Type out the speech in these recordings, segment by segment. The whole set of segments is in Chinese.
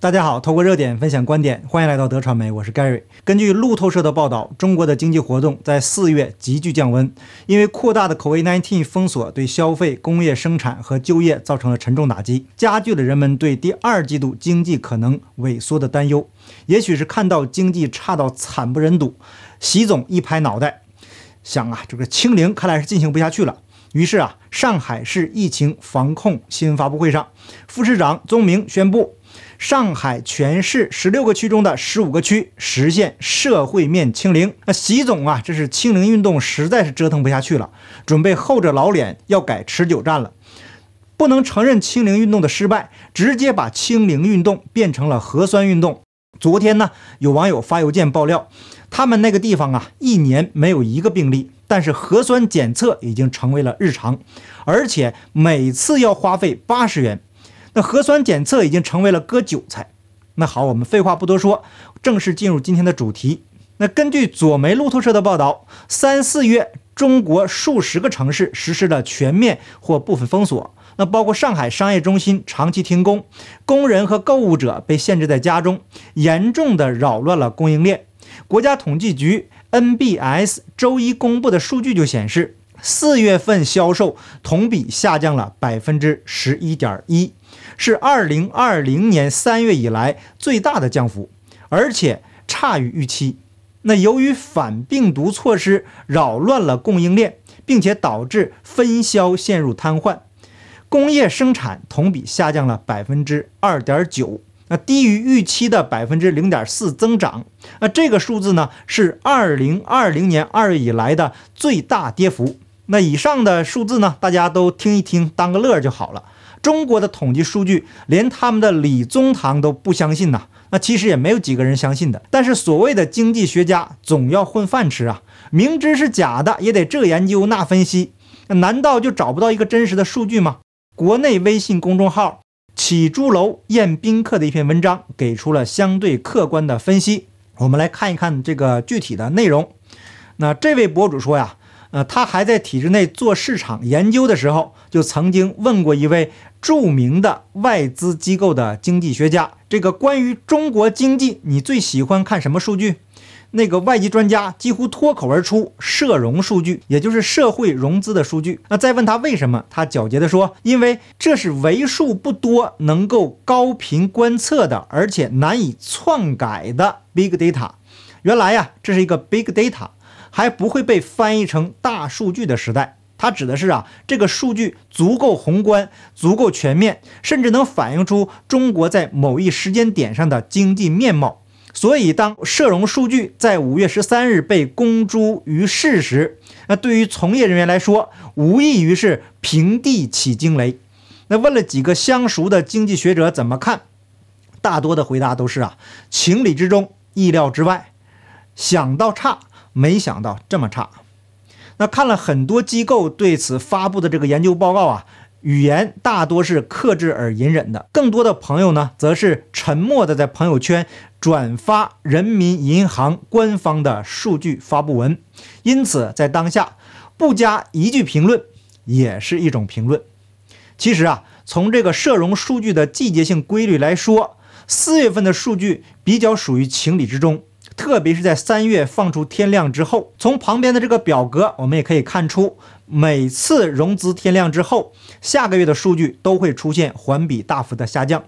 大家好，透过热点分享观点，欢迎来到德传媒，我是 Gary。根据路透社的报道，中国的经济活动在四月急剧降温，因为扩大的 COVID-19 封锁对消费、工业生产和就业造成了沉重打击，加剧了人们对第二季度经济可能萎缩的担忧。也许是看到经济差到惨不忍睹，习总一拍脑袋，想啊，这个清零看来是进行不下去了。于是啊，上海市疫情防控新闻发布会上，副市长宗明宣布。上海全市十六个区中的十五个区实现社会面清零。那习总啊，这是清零运动实在是折腾不下去了，准备厚着老脸要改持久战了。不能承认清零运动的失败，直接把清零运动变成了核酸运动。昨天呢，有网友发邮件爆料，他们那个地方啊，一年没有一个病例，但是核酸检测已经成为了日常，而且每次要花费八十元。那核酸检测已经成为了割韭菜。那好，我们废话不多说，正式进入今天的主题。那根据左媒路透社的报道，三四月中国数十个城市实施了全面或部分封锁，那包括上海商业中心长期停工，工人和购物者被限制在家中，严重的扰乱了供应链。国家统计局 NBS 周一公布的数据就显示，四月份销售同比下降了百分之十一点一。是二零二零年三月以来最大的降幅，而且差于预期。那由于反病毒措施扰乱了供应链，并且导致分销陷入瘫痪，工业生产同比下降了百分之二点九，那低于预期的百分之零点四增长。那这个数字呢，是二零二零年二月以来的最大跌幅。那以上的数字呢，大家都听一听，当个乐就好了。中国的统计数据，连他们的李宗堂都不相信呐。那其实也没有几个人相信的。但是所谓的经济学家总要混饭吃啊，明知是假的也得这研究那分析。难道就找不到一个真实的数据吗？国内微信公众号“起朱楼宴宾客”的一篇文章给出了相对客观的分析。我们来看一看这个具体的内容。那这位博主说呀。呃，他还在体制内做市场研究的时候，就曾经问过一位著名的外资机构的经济学家：“这个关于中国经济，你最喜欢看什么数据？”那个外籍专家几乎脱口而出：“社融数据，也就是社会融资的数据。”那再问他为什么，他狡黠地说：“因为这是为数不多能够高频观测的，而且难以篡改的 big data。”原来呀，这是一个 big data。还不会被翻译成大数据的时代，它指的是啊，这个数据足够宏观、足够全面，甚至能反映出中国在某一时间点上的经济面貌。所以，当社融数据在五月十三日被公诸于世时，那对于从业人员来说，无异于是平地起惊雷。那问了几个相熟的经济学者怎么看，大多的回答都是啊，情理之中，意料之外，想到差。没想到这么差。那看了很多机构对此发布的这个研究报告啊，语言大多是克制而隐忍的。更多的朋友呢，则是沉默的在朋友圈转发人民银行官方的数据发布文。因此，在当下不加一句评论也是一种评论。其实啊，从这个社融数据的季节性规律来说，四月份的数据比较属于情理之中。特别是在三月放出天量之后，从旁边的这个表格，我们也可以看出，每次融资天量之后，下个月的数据都会出现环比大幅的下降。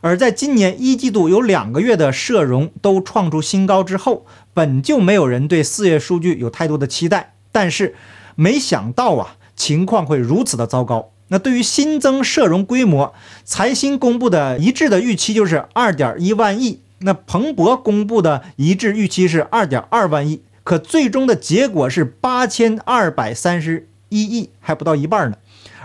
而在今年一季度有两个月的社融都创出新高之后，本就没有人对四月数据有太多的期待，但是没想到啊，情况会如此的糟糕。那对于新增社融规模，财新公布的一致的预期就是二点一万亿。那彭博公布的一致预期是二点二万亿，可最终的结果是八千二百三十一亿，还不到一半呢。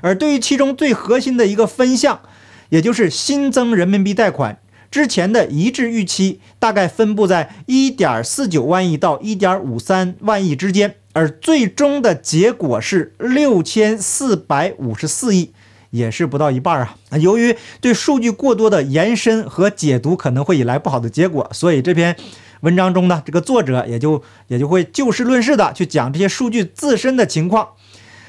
而对于其中最核心的一个分项，也就是新增人民币贷款，之前的一致预期大概分布在一点四九万亿到一点五三万亿之间，而最终的结果是六千四百五十四亿。也是不到一半啊！由于对数据过多的延伸和解读，可能会引来不好的结果，所以这篇文章中呢，这个作者也就也就会就事论事的去讲这些数据自身的情况。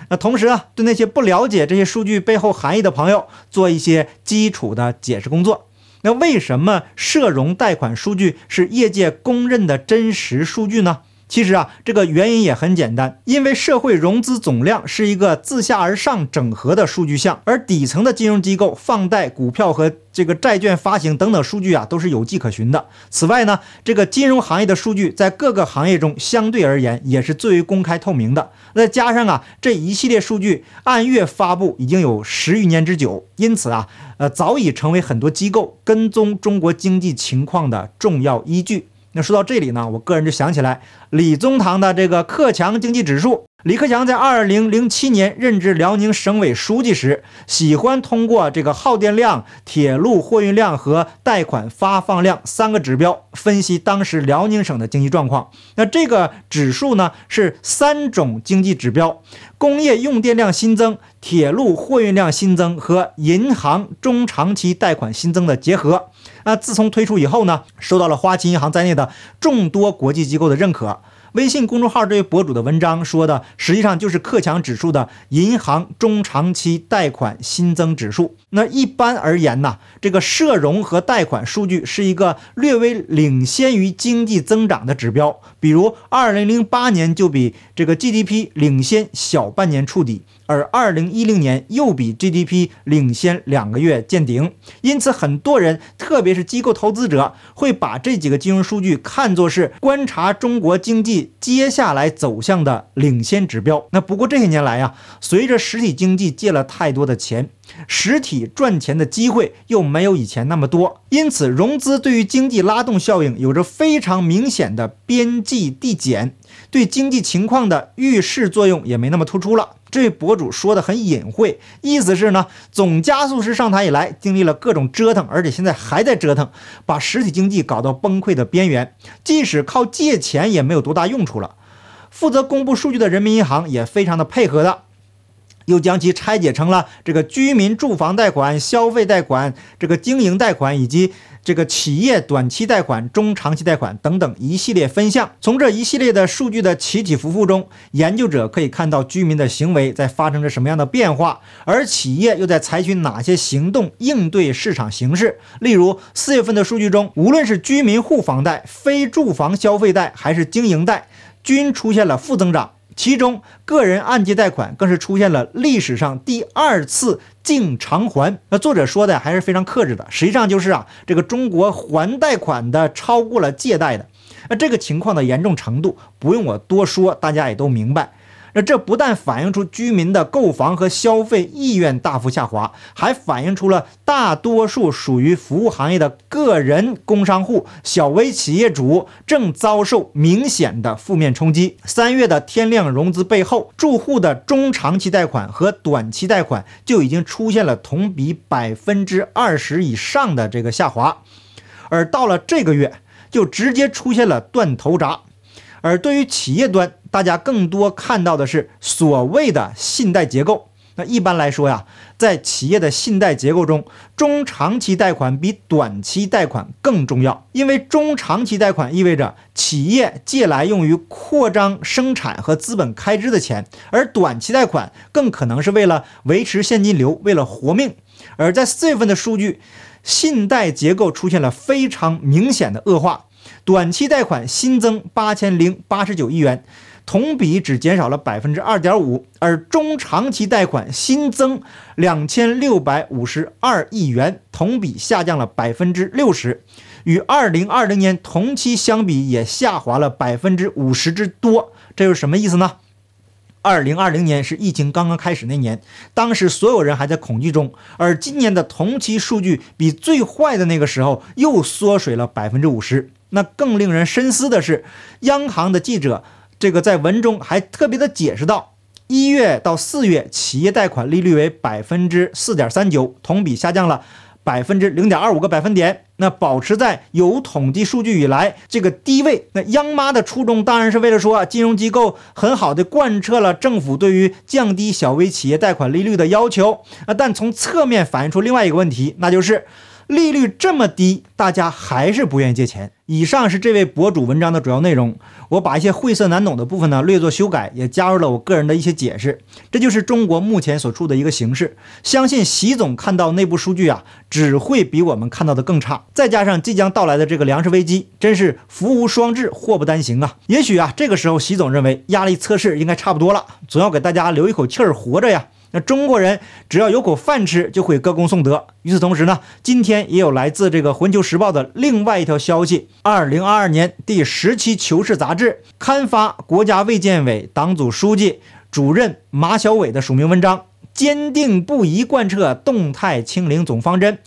那同时啊，对那些不了解这些数据背后含义的朋友，做一些基础的解释工作。那为什么社融贷款数据是业界公认的真实数据呢？其实啊，这个原因也很简单，因为社会融资总量是一个自下而上整合的数据项，而底层的金融机构放贷、股票和这个债券发行等等数据啊，都是有迹可循的。此外呢，这个金融行业的数据在各个行业中相对而言也是最为公开透明的。再加上啊，这一系列数据按月发布已经有十余年之久，因此啊，呃，早已成为很多机构跟踪中国经济情况的重要依据。那说到这里呢，我个人就想起来李宗棠的这个克强经济指数。李克强在二零零七年任职辽宁省委书记时，喜欢通过这个耗电量、铁路货运量和贷款发放量三个指标分析当时辽宁省的经济状况。那这个指数呢，是三种经济指标：工业用电量新增、铁路货运量新增和银行中长期贷款新增的结合。那自从推出以后呢，受到了花旗银行在内的众多国际机构的认可。微信公众号这位博主的文章说的，实际上就是克强指数的银行中长期贷款新增指数。那一般而言呢，这个社融和贷款数据是一个略微领先于经济增长的指标，比如二零零八年就比这个 GDP 领先小半年触底。而二零一零年又比 GDP 领先两个月见顶，因此很多人，特别是机构投资者，会把这几个金融数据看作是观察中国经济接下来走向的领先指标。那不过这些年来呀，随着实体经济借了太多的钱，实体赚钱的机会又没有以前那么多，因此融资对于经济拉动效应有着非常明显的边际递减，对经济情况的预示作用也没那么突出了。这位博主说的很隐晦，意思是呢，总加速师上台以来，经历了各种折腾，而且现在还在折腾，把实体经济搞到崩溃的边缘。即使靠借钱也没有多大用处了。负责公布数据的人民银行也非常的配合的，又将其拆解成了这个居民住房贷款、消费贷款、这个经营贷款以及。这个企业短期贷款、中长期贷款等等一系列分项，从这一系列的数据的起起伏伏中，研究者可以看到居民的行为在发生着什么样的变化，而企业又在采取哪些行动应对市场形势。例如，四月份的数据中，无论是居民户房贷、非住房消费贷还是经营贷，均出现了负增长。其中，个人按揭贷款更是出现了历史上第二次净偿还。那作者说的还是非常克制的，实际上就是啊，这个中国还贷款的超过了借贷的。那这个情况的严重程度，不用我多说，大家也都明白。那这不但反映出居民的购房和消费意愿大幅下滑，还反映出了大多数属于服务行业的个人工商户、小微企业主正遭受明显的负面冲击。三月的天量融资背后，住户的中长期贷款和短期贷款就已经出现了同比百分之二十以上的这个下滑，而到了这个月，就直接出现了断头闸。而对于企业端，大家更多看到的是所谓的信贷结构。那一般来说呀，在企业的信贷结构中，中长期贷款比短期贷款更重要，因为中长期贷款意味着企业借来用于扩张生产和资本开支的钱，而短期贷款更可能是为了维持现金流，为了活命。而在四月份的数据，信贷结构出现了非常明显的恶化。短期贷款新增八千零八十九亿元，同比只减少了百分之二点五，而中长期贷款新增两千六百五十二亿元，同比下降了百分之六十，与二零二零年同期相比也下滑了百分之五十之多。这是什么意思呢？二零二零年是疫情刚刚开始那年，当时所有人还在恐惧中，而今年的同期数据比最坏的那个时候又缩水了百分之五十。那更令人深思的是，央行的记者这个在文中还特别的解释到，一月到四月企业贷款利率为百分之四点三九，同比下降了百分之零点二五个百分点，那保持在有统计数据以来这个低位。那央妈的初衷当然是为了说，金融机构很好的贯彻了政府对于降低小微企业贷款利率的要求啊，但从侧面反映出另外一个问题，那就是利率这么低，大家还是不愿意借钱。以上是这位博主文章的主要内容，我把一些晦涩难懂的部分呢略作修改，也加入了我个人的一些解释。这就是中国目前所处的一个形势。相信习总看到内部数据啊，只会比我们看到的更差。再加上即将到来的这个粮食危机，真是福无双至，祸不单行啊！也许啊，这个时候习总认为压力测试应该差不多了，总要给大家留一口气儿活着呀。那中国人只要有口饭吃，就会歌功颂德。与此同时呢，今天也有来自这个《环球时报》的另外一条消息：二零二二年第十期《求是》杂志刊发国家卫健委党组书记、主任马晓伟的署名文章，坚定不移贯彻动态清零总方针，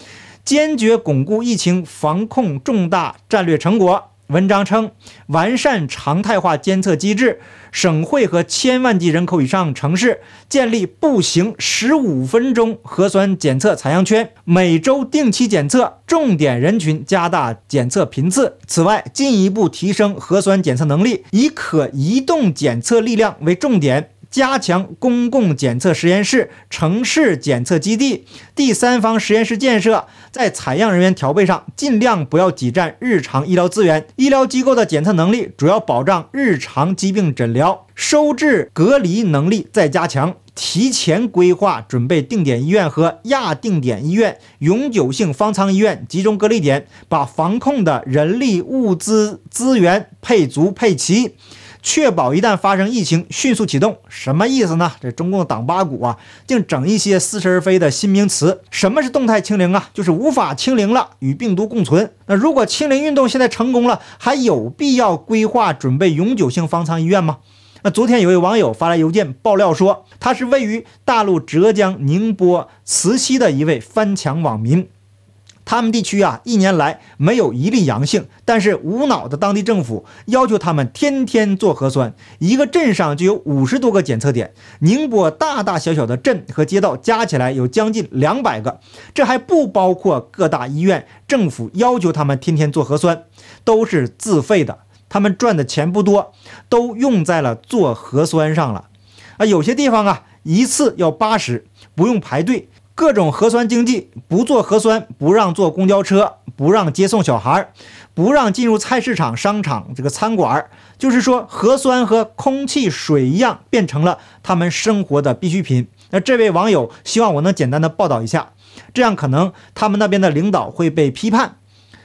坚决巩固疫情防控重大战略成果。文章称，完善常态化监测机制，省会和千万级人口以上城市建立步行十五分钟核酸检测采样圈，每周定期检测，重点人群加大检测频次。此外，进一步提升核酸检测能力，以可移动检测力量为重点。加强公共检测实验室、城市检测基地、第三方实验室建设，在采样人员调配上尽量不要挤占日常医疗资源。医疗机构的检测能力主要保障日常疾病诊疗，收治隔离能力再加强。提前规划准备定点医院和亚定点医院、永久性方舱医院、集中隔离点，把防控的人力物资资源配足配齐。确保一旦发生疫情，迅速启动，什么意思呢？这中共党八股啊，竟整一些似是而非的新名词。什么是动态清零啊？就是无法清零了，与病毒共存。那如果清零运动现在成功了，还有必要规划准备永久性方舱医院吗？那昨天有位网友发来邮件爆料说，他是位于大陆浙江宁波慈溪的一位翻墙网民。他们地区啊，一年来没有一例阳性，但是无脑的当地政府要求他们天天做核酸，一个镇上就有五十多个检测点，宁波大大小小的镇和街道加起来有将近两百个，这还不包括各大医院，政府要求他们天天做核酸，都是自费的，他们赚的钱不多，都用在了做核酸上了，啊，有些地方啊，一次要八十，不用排队。各种核酸经济，不做核酸，不让坐公交车，不让接送小孩，不让进入菜市场、商场、这个餐馆。就是说，核酸和空气、水一样，变成了他们生活的必需品。那这位网友希望我能简单的报道一下，这样可能他们那边的领导会被批判，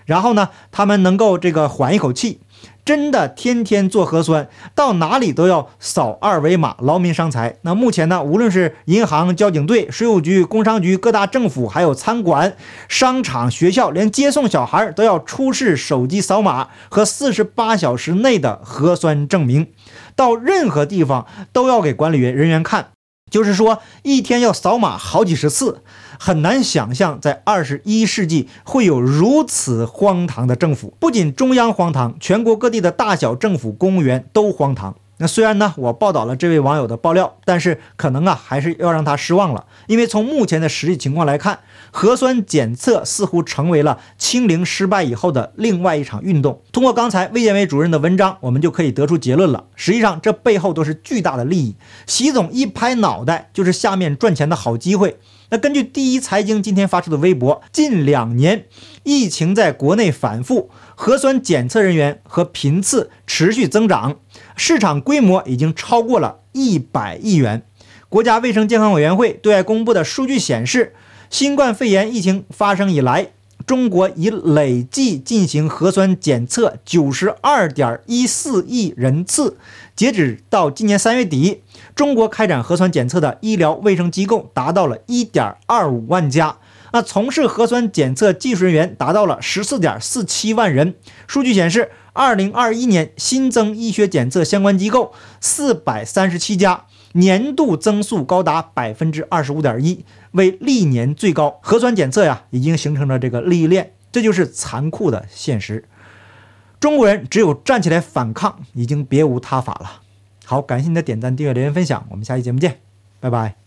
然后呢，他们能够这个缓一口气。真的天天做核酸，到哪里都要扫二维码，劳民伤财。那目前呢，无论是银行、交警队、税务局、工商局、各大政府，还有餐馆、商场、学校，连接送小孩都要出示手机扫码和四十八小时内的核酸证明。到任何地方都要给管理员人员看，就是说一天要扫码好几十次。很难想象，在二十一世纪会有如此荒唐的政府。不仅中央荒唐，全国各地的大小政府公务员都荒唐。那虽然呢，我报道了这位网友的爆料，但是可能啊，还是要让他失望了。因为从目前的实际情况来看，核酸检测似乎成为了清零失败以后的另外一场运动。通过刚才卫健委主任的文章，我们就可以得出结论了。实际上，这背后都是巨大的利益。习总一拍脑袋，就是下面赚钱的好机会。那根据第一财经今天发出的微博，近两年疫情在国内反复，核酸检测人员和频次持续增长，市场规模已经超过了一百亿元。国家卫生健康委员会对外公布的数据显示，新冠肺炎疫情发生以来，中国已累计进行核酸检测九十二点一四亿人次。截止到今年三月底，中国开展核酸检测的医疗卫生机构达到了一点二五万家，那从事核酸检测技术人员达到了十四点四七万人。数据显示，二零二一年新增医学检测相关机构四百三十七家，年度增速高达百分之二十五点一，为历年最高。核酸检测呀，已经形成了这个利益链，这就是残酷的现实。中国人只有站起来反抗，已经别无他法了。好，感谢你的点赞、订阅、留言、分享，我们下期节目见，拜拜。